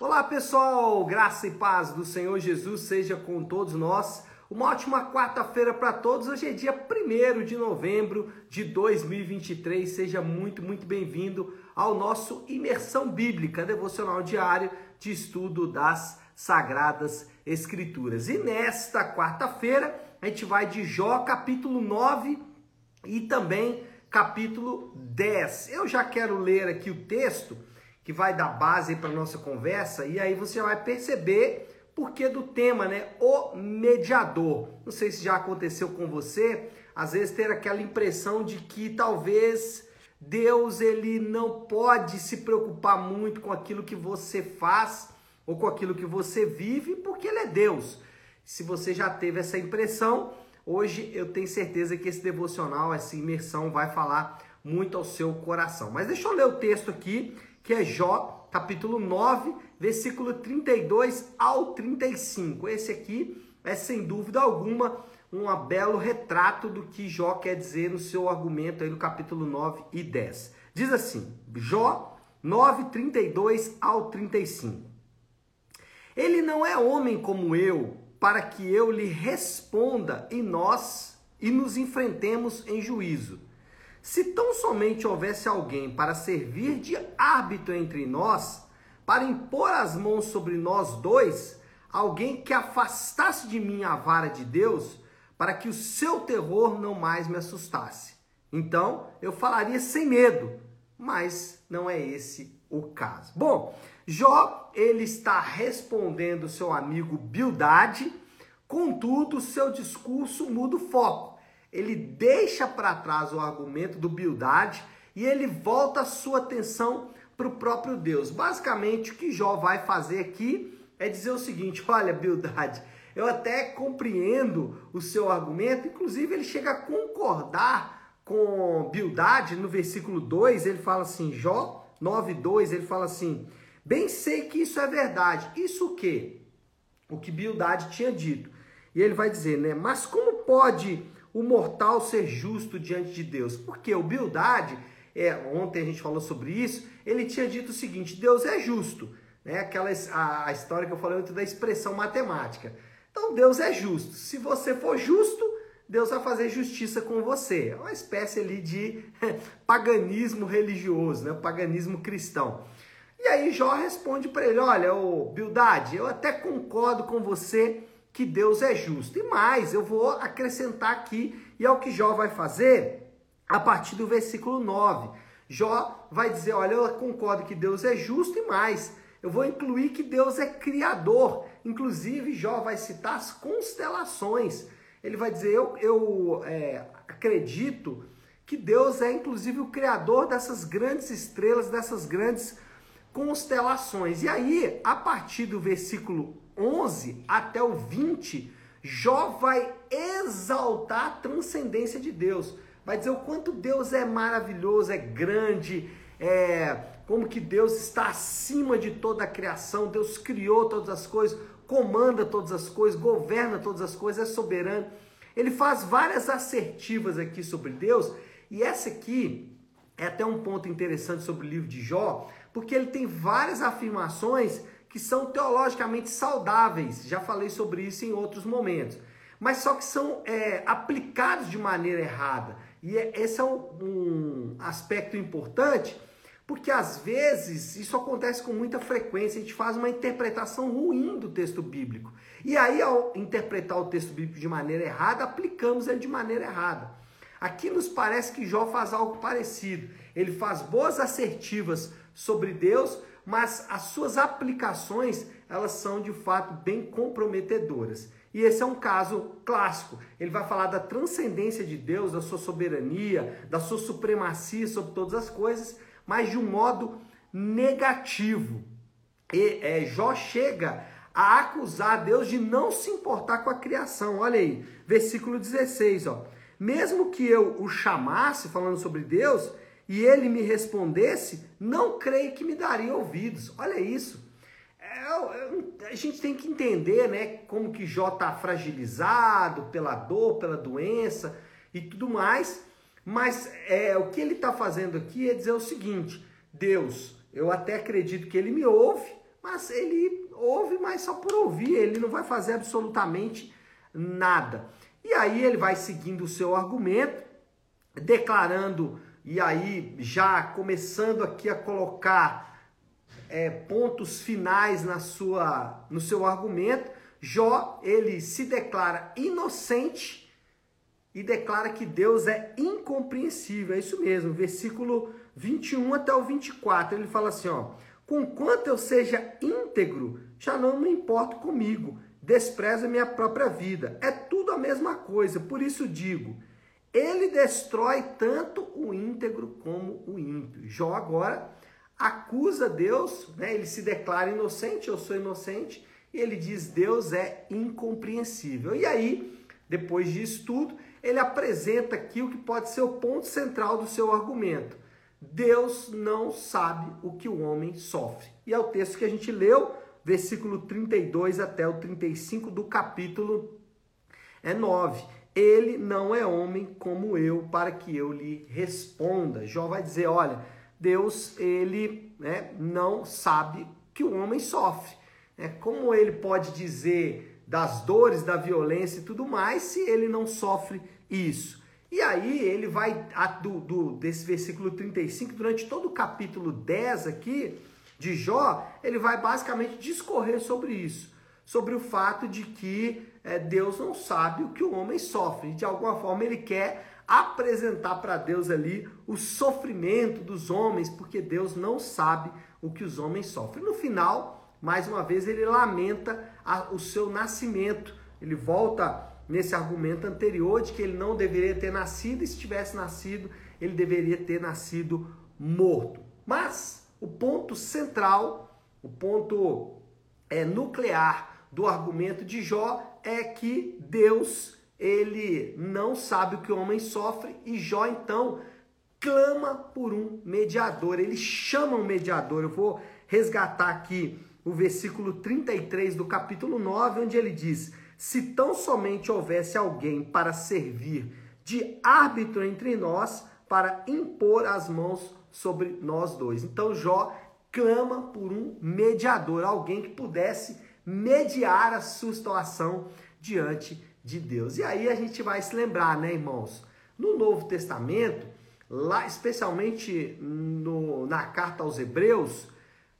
Olá pessoal, graça e paz do Senhor Jesus seja com todos nós. Uma ótima quarta-feira para todos. Hoje é dia 1 de novembro de 2023. Seja muito, muito bem-vindo ao nosso Imersão Bíblica, devocional diário de estudo das Sagradas Escrituras. E nesta quarta-feira a gente vai de Jó capítulo 9 e também capítulo 10. Eu já quero ler aqui o texto que vai dar base para nossa conversa e aí você vai perceber porque do tema, né? O mediador. Não sei se já aconteceu com você, às vezes ter aquela impressão de que talvez Deus ele não pode se preocupar muito com aquilo que você faz ou com aquilo que você vive, porque ele é Deus. Se você já teve essa impressão, hoje eu tenho certeza que esse devocional, essa imersão vai falar muito ao seu coração. Mas deixa eu ler o texto aqui, que é Jó, capítulo 9, versículo 32 ao 35. Esse aqui é sem dúvida alguma um belo retrato do que Jó quer dizer no seu argumento aí no capítulo 9 e 10. Diz assim: Jó 9, 32 ao 35. Ele não é homem como eu, para que eu lhe responda e nós e nos enfrentemos em juízo. Se tão somente houvesse alguém para servir de árbitro entre nós, para impor as mãos sobre nós dois, alguém que afastasse de mim a vara de Deus, para que o seu terror não mais me assustasse. Então eu falaria sem medo, mas não é esse o caso. Bom, Jó, ele está respondendo seu amigo Bildade, contudo, seu discurso muda o foco. Ele deixa para trás o argumento do Bildade e ele volta a sua atenção para o próprio Deus. Basicamente, o que Jó vai fazer aqui é dizer o seguinte: olha, Bildade, eu até compreendo o seu argumento, inclusive ele chega a concordar com Bildade no versículo 2, ele fala assim, Jó 9:2, ele fala assim: Bem sei que isso é verdade. Isso o quê? O que Bildade tinha dito. E ele vai dizer, né? Mas como pode o mortal ser justo diante de Deus? Porque o Bildade, é, ontem a gente falou sobre isso, ele tinha dito o seguinte: Deus é justo. Né? Aquela a, a história que eu falei antes da expressão matemática. Então Deus é justo. Se você for justo, Deus vai fazer justiça com você. É uma espécie ali de paganismo religioso, né? paganismo cristão. E aí Jó responde para ele: Olha, ô Bildade, eu até concordo com você que Deus é justo. E mais, eu vou acrescentar aqui, e é o que Jó vai fazer a partir do versículo 9. Jó vai dizer: Olha, eu concordo que Deus é justo e mais. Eu vou incluir que Deus é criador. Inclusive, Jó vai citar as constelações. Ele vai dizer: Eu, eu é, acredito que Deus é, inclusive, o criador dessas grandes estrelas, dessas grandes constelações. E aí, a partir do versículo 11 até o 20, Jó vai exaltar a transcendência de Deus. Vai dizer o quanto Deus é maravilhoso, é grande, é como que Deus está acima de toda a criação, Deus criou todas as coisas, comanda todas as coisas, governa todas as coisas, é soberano. Ele faz várias assertivas aqui sobre Deus, e essa aqui é até um ponto interessante sobre o livro de Jó, porque ele tem várias afirmações que são teologicamente saudáveis. Já falei sobre isso em outros momentos. Mas só que são é, aplicados de maneira errada. E é, esse é um, um aspecto importante, porque às vezes isso acontece com muita frequência, a gente faz uma interpretação ruim do texto bíblico. E aí, ao interpretar o texto bíblico de maneira errada, aplicamos ele de maneira errada. Aqui nos parece que Jó faz algo parecido. Ele faz boas assertivas sobre Deus, mas as suas aplicações, elas são de fato bem comprometedoras. E esse é um caso clássico. Ele vai falar da transcendência de Deus, da sua soberania, da sua supremacia sobre todas as coisas, mas de um modo negativo. E é, Jó chega a acusar Deus de não se importar com a criação. Olha aí, versículo 16, ó. Mesmo que eu o chamasse, falando sobre Deus, e ele me respondesse, não creio que me daria ouvidos. Olha isso. É, a gente tem que entender, né, como que Jó está fragilizado pela dor, pela doença e tudo mais. Mas é, o que ele está fazendo aqui é dizer o seguinte: Deus, eu até acredito que ele me ouve, mas ele ouve, mas só por ouvir, ele não vai fazer absolutamente nada. E aí ele vai seguindo o seu argumento, declarando, e aí já começando aqui a colocar é, pontos finais na sua, no seu argumento, Jó ele se declara inocente e declara que Deus é incompreensível. É isso mesmo, versículo 21 até o 24. Ele fala assim, ó: "Conquanto eu seja íntegro, já não me importo comigo, despreza minha própria vida. É tudo a mesma coisa. Por isso digo, ele destrói tanto o íntegro como o ímpio." Jó agora acusa Deus, né? Ele se declara inocente, eu sou inocente, e ele diz: Deus é incompreensível. E aí, depois disso tudo, ele apresenta aqui o que pode ser o ponto central do seu argumento. Deus não sabe o que o homem sofre. E é o texto que a gente leu, versículo 32 até o 35 do capítulo é 9. Ele não é homem como eu, para que eu lhe responda. Jó vai dizer: olha, Deus, ele né, não sabe que o homem sofre. É, como ele pode dizer das dores, da violência e tudo mais, se ele não sofre isso? E aí ele vai, do, do, desse versículo 35, durante todo o capítulo 10 aqui de Jó, ele vai basicamente discorrer sobre isso. Sobre o fato de que é, Deus não sabe o que o homem sofre. De alguma forma ele quer apresentar para Deus ali o sofrimento dos homens, porque Deus não sabe o que os homens sofrem. No final, mais uma vez ele lamenta a, o seu nascimento. Ele volta nesse argumento anterior de que ele não deveria ter nascido, e se tivesse nascido, ele deveria ter nascido morto. Mas o ponto central, o ponto é, nuclear do argumento de Jó é que Deus ele não sabe o que o homem sofre e Jó então clama por um mediador. Ele chama um mediador. Eu vou resgatar aqui o versículo 33 do capítulo 9, onde ele diz: Se tão somente houvesse alguém para servir de árbitro entre nós, para impor as mãos sobre nós dois. Então Jó clama por um mediador, alguém que pudesse mediar a sua situação diante de Deus. E aí a gente vai se lembrar, né, irmãos? No Novo Testamento, lá especialmente no, na carta aos Hebreus,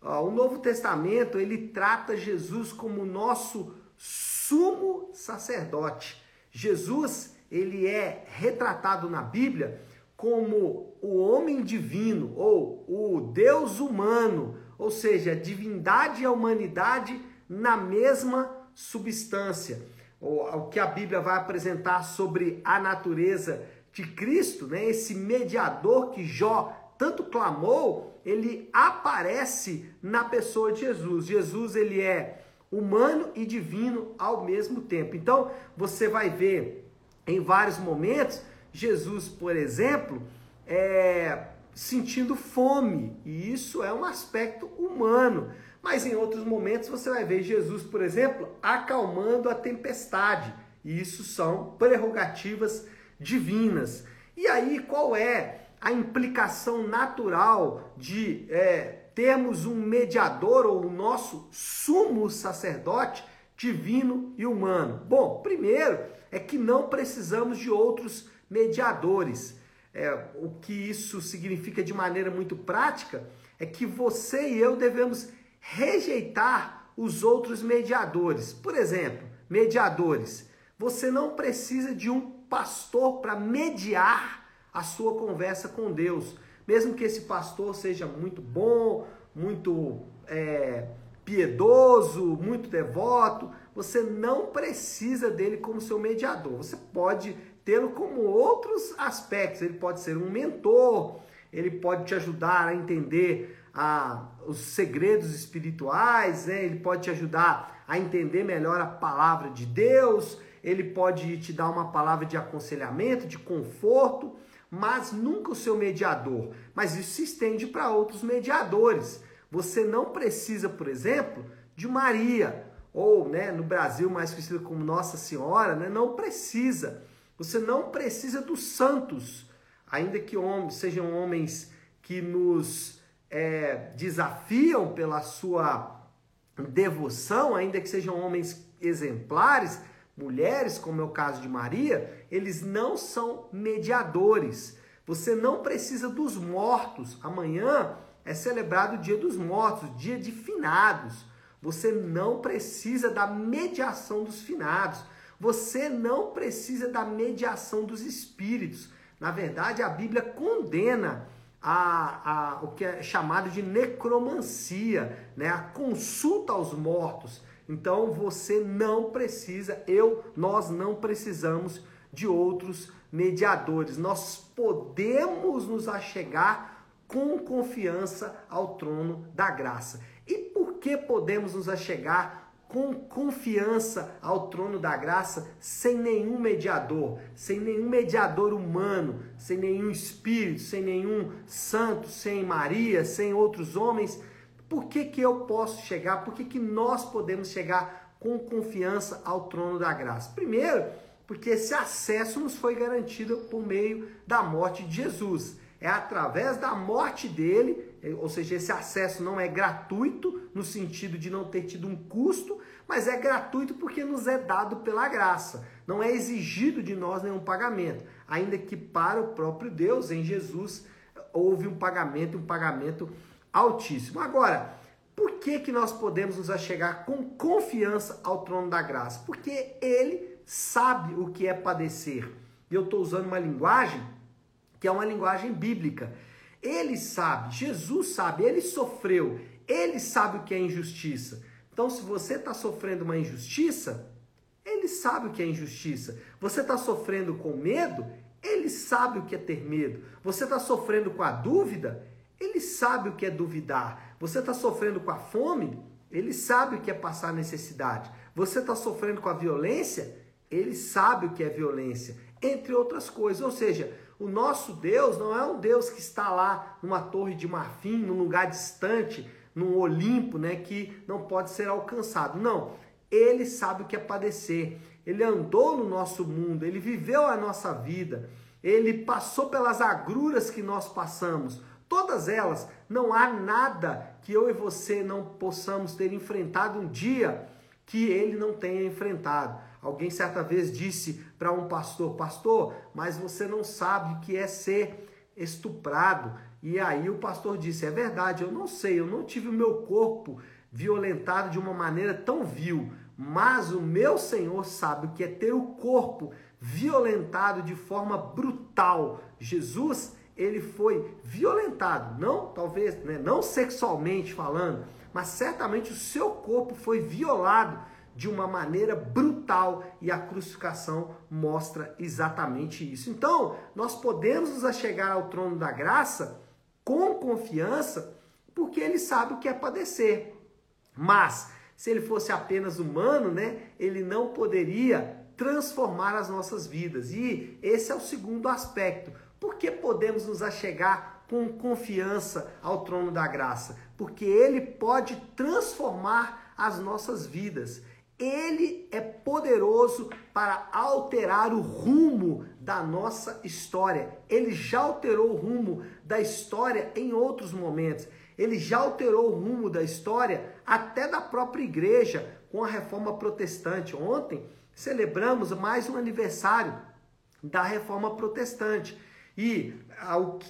o Novo Testamento ele trata Jesus como nosso sumo sacerdote. Jesus ele é retratado na Bíblia como o homem divino ou o Deus humano, ou seja, divindade e a humanidade na mesma substância. O que a Bíblia vai apresentar sobre a natureza de Cristo, né? esse mediador que Jó tanto clamou, ele aparece na pessoa de Jesus. Jesus ele é humano e divino ao mesmo tempo. Então, você vai ver em vários momentos Jesus, por exemplo, é, sentindo fome, e isso é um aspecto humano. Mas em outros momentos você vai ver Jesus, por exemplo, acalmando a tempestade, e isso são prerrogativas divinas. E aí, qual é a implicação natural de é, termos um mediador ou o nosso sumo sacerdote divino e humano? Bom, primeiro é que não precisamos de outros mediadores. É, o que isso significa de maneira muito prática é que você e eu devemos rejeitar os outros mediadores. Por exemplo, mediadores. Você não precisa de um pastor para mediar a sua conversa com Deus. Mesmo que esse pastor seja muito bom, muito é, piedoso, muito devoto, você não precisa dele como seu mediador. Você pode tê-lo como outros aspectos. Ele pode ser um mentor, ele pode te ajudar a entender a, os segredos espirituais, né? ele pode te ajudar a entender melhor a palavra de Deus, ele pode te dar uma palavra de aconselhamento, de conforto mas nunca o seu mediador. Mas isso se estende para outros mediadores. Você não precisa, por exemplo, de Maria, ou né, no Brasil mais conhecida como Nossa Senhora, né, não precisa. Você não precisa dos santos, ainda que homens, sejam homens que nos é, desafiam pela sua devoção, ainda que sejam homens exemplares, mulheres, como é o caso de Maria, eles não são mediadores. Você não precisa dos mortos. Amanhã é celebrado o Dia dos Mortos, dia de finados. Você não precisa da mediação dos finados. Você não precisa da mediação dos espíritos. Na verdade, a Bíblia condena a, a, o que é chamado de necromancia, né? a consulta aos mortos. Então você não precisa, eu, nós não precisamos de outros mediadores. Nós podemos nos achegar com confiança ao trono da graça. E por que podemos nos achegar com confiança ao trono da graça sem nenhum mediador, sem nenhum mediador humano, sem nenhum espírito, sem nenhum santo, sem Maria, sem outros homens? Por que, que eu posso chegar? Por que, que nós podemos chegar com confiança ao trono da graça? Primeiro, porque esse acesso nos foi garantido por meio da morte de Jesus. É através da morte dele, ou seja, esse acesso não é gratuito no sentido de não ter tido um custo, mas é gratuito porque nos é dado pela graça. Não é exigido de nós nenhum pagamento, ainda que para o próprio Deus, em Jesus, houve um pagamento, um pagamento altíssimo. Agora, por que, que nós podemos nos achegar com confiança ao trono da graça? Porque ele sabe o que é padecer. E eu estou usando uma linguagem que é uma linguagem bíblica. Ele sabe, Jesus sabe, ele sofreu, ele sabe o que é injustiça. Então, se você está sofrendo uma injustiça, ele sabe o que é injustiça. Você está sofrendo com medo, ele sabe o que é ter medo. Você está sofrendo com a dúvida, ele sabe o que é duvidar. Você está sofrendo com a fome? Ele sabe o que é passar necessidade. Você está sofrendo com a violência? Ele sabe o que é violência, entre outras coisas. Ou seja, o nosso Deus não é um Deus que está lá numa torre de marfim, num lugar distante, num Olimpo, né, que não pode ser alcançado. Não. Ele sabe o que é padecer. Ele andou no nosso mundo, ele viveu a nossa vida, ele passou pelas agruras que nós passamos. Todas elas, não há nada que eu e você não possamos ter enfrentado um dia que ele não tenha enfrentado. Alguém certa vez disse para um pastor: Pastor, mas você não sabe o que é ser estuprado. E aí o pastor disse: É verdade, eu não sei, eu não tive o meu corpo violentado de uma maneira tão vil, mas o meu Senhor sabe o que é ter o corpo violentado de forma brutal. Jesus ele foi violentado, não talvez, né, não sexualmente falando, mas certamente o seu corpo foi violado de uma maneira brutal e a crucificação mostra exatamente isso. Então, nós podemos nos achegar ao trono da graça com confiança, porque ele sabe o que é padecer. Mas, se ele fosse apenas humano, né, ele não poderia transformar as nossas vidas. E esse é o segundo aspecto. Por que podemos nos achegar com confiança ao trono da graça? Porque ele pode transformar as nossas vidas. Ele é poderoso para alterar o rumo da nossa história. Ele já alterou o rumo da história em outros momentos. Ele já alterou o rumo da história até da própria igreja com a reforma protestante. Ontem celebramos mais um aniversário da reforma protestante. E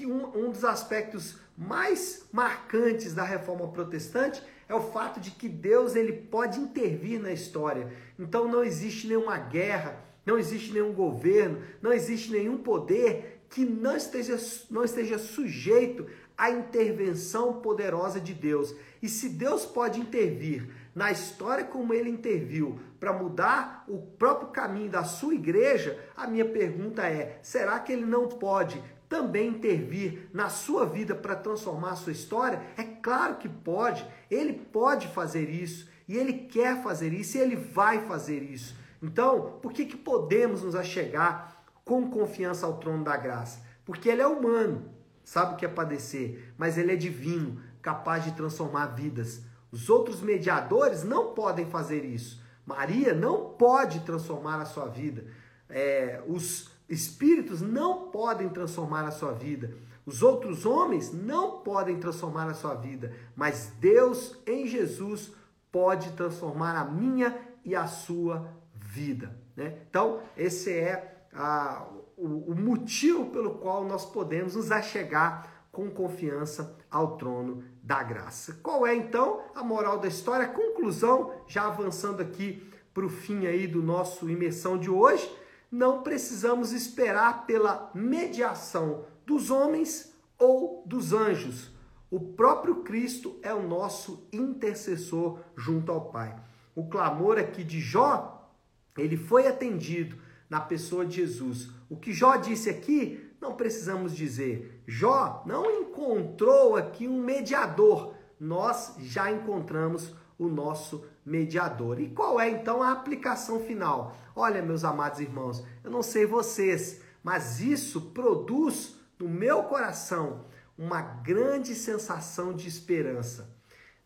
um, um dos aspectos mais marcantes da reforma protestante é o fato de que Deus ele pode intervir na história. Então não existe nenhuma guerra, não existe nenhum governo, não existe nenhum poder que não esteja, não esteja sujeito à intervenção poderosa de Deus. E se Deus pode intervir na história como ele interviu para mudar o próprio caminho da sua igreja, a minha pergunta é: será que ele não pode também intervir na sua vida para transformar a sua história? É claro que pode. Ele pode fazer isso e ele quer fazer isso e ele vai fazer isso. Então, por que, que podemos nos achegar com confiança ao trono da graça? Porque ele é humano, sabe o que é padecer, mas ele é divino, capaz de transformar vidas. Os outros mediadores não podem fazer isso. Maria não pode transformar a sua vida. É, os espíritos não podem transformar a sua vida. Os outros homens não podem transformar a sua vida. Mas Deus, em Jesus, pode transformar a minha e a sua vida. Né? Então, esse é a, o, o motivo pelo qual nós podemos nos achegar com confiança ao trono da graça. Qual é então a moral da história? Conclusão, já avançando aqui para o fim aí do nosso imersão de hoje, não precisamos esperar pela mediação dos homens ou dos anjos. O próprio Cristo é o nosso intercessor junto ao Pai. O clamor aqui de Jó, ele foi atendido na pessoa de Jesus. O que Jó disse aqui, não precisamos dizer. Jó não encontrou aqui um mediador. Nós já encontramos o nosso mediador. E qual é então a aplicação final? Olha, meus amados irmãos, eu não sei vocês, mas isso produz no meu coração uma grande sensação de esperança.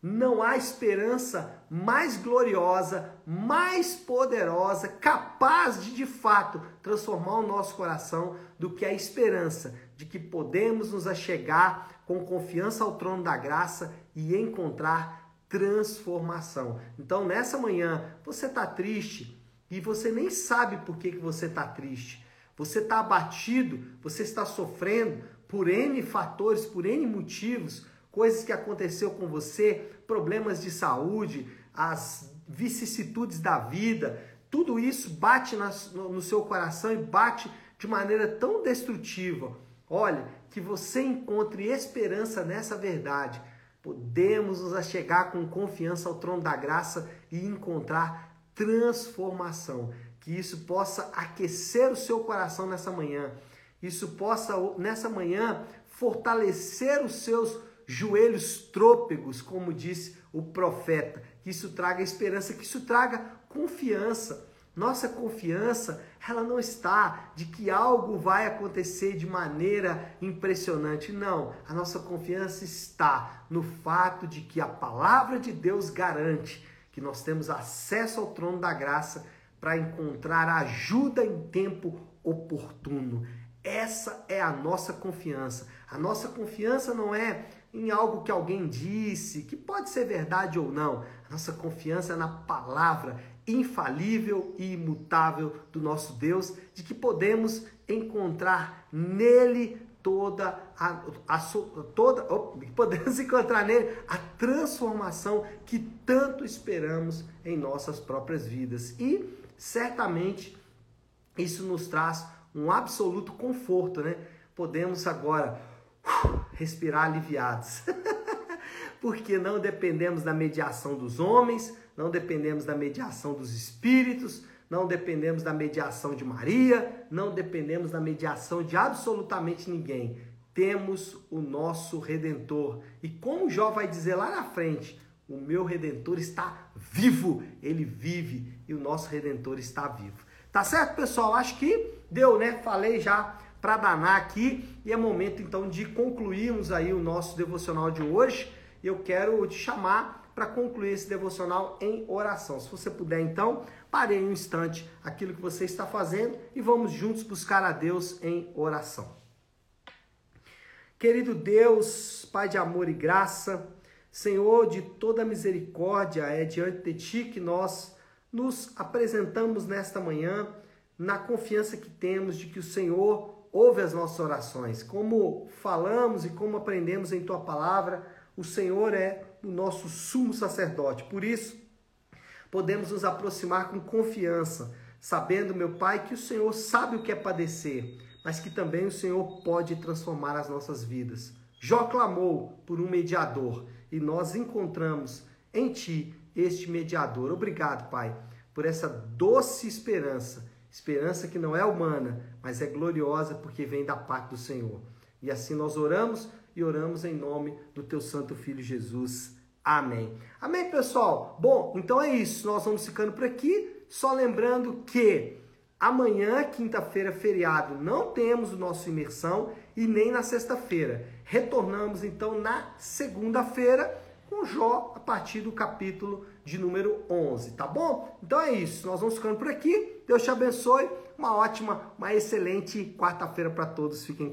Não há esperança mais gloriosa, mais poderosa, capaz de de fato transformar o nosso coração do que a esperança de que podemos nos achegar com confiança ao trono da graça e encontrar transformação. Então, nessa manhã, você está triste e você nem sabe por que, que você está triste. Você está abatido, você está sofrendo por N fatores, por N motivos, coisas que aconteceu com você, problemas de saúde, as vicissitudes da vida, tudo isso bate no seu coração e bate de maneira tão destrutiva. Olha, que você encontre esperança nessa verdade podemos nos achegar com confiança ao trono da graça e encontrar transformação. Que isso possa aquecer o seu coração nessa manhã. Isso possa, nessa manhã, fortalecer os seus joelhos trôpegos, como disse o profeta. Que isso traga esperança, que isso traga confiança. Nossa confiança, ela não está de que algo vai acontecer de maneira impressionante. Não, a nossa confiança está no fato de que a palavra de Deus garante que nós temos acesso ao trono da graça para encontrar ajuda em tempo oportuno. Essa é a nossa confiança. A nossa confiança não é em algo que alguém disse, que pode ser verdade ou não. A nossa confiança é na palavra, infalível e imutável do nosso Deus, de que podemos encontrar nele toda a, a toda oh, podemos encontrar nele a transformação que tanto esperamos em nossas próprias vidas e certamente isso nos traz um absoluto conforto, né? Podemos agora uh, respirar aliviados. Porque não dependemos da mediação dos homens, não dependemos da mediação dos espíritos, não dependemos da mediação de Maria, não dependemos da mediação de absolutamente ninguém. Temos o nosso redentor. E como Jó vai dizer lá na frente, o meu redentor está vivo, ele vive e o nosso redentor está vivo. Tá certo, pessoal? Acho que deu, né? Falei já para danar aqui e é momento então de concluirmos aí o nosso devocional de hoje. Eu quero te chamar para concluir esse devocional em oração. Se você puder, então, pare um instante aquilo que você está fazendo e vamos juntos buscar a Deus em oração. Querido Deus, Pai de amor e graça, Senhor de toda misericórdia, é diante de Ti que nós nos apresentamos nesta manhã na confiança que temos de que o Senhor ouve as nossas orações. Como falamos e como aprendemos em Tua palavra, o Senhor é o nosso sumo sacerdote. Por isso, podemos nos aproximar com confiança, sabendo, meu Pai, que o Senhor sabe o que é padecer, mas que também o Senhor pode transformar as nossas vidas. Jó clamou por um mediador e nós encontramos em Ti este mediador. Obrigado, Pai, por essa doce esperança, esperança que não é humana, mas é gloriosa porque vem da parte do Senhor. E assim nós oramos e oramos em nome do teu santo filho Jesus. Amém. Amém, pessoal? Bom, então é isso. Nós vamos ficando por aqui. Só lembrando que amanhã, quinta-feira, feriado, não temos o nosso imersão e nem na sexta-feira. Retornamos então na segunda-feira com Jó a partir do capítulo de número 11, tá bom? Então é isso. Nós vamos ficando por aqui. Deus te abençoe. Uma ótima, uma excelente quarta-feira para todos. Fiquem com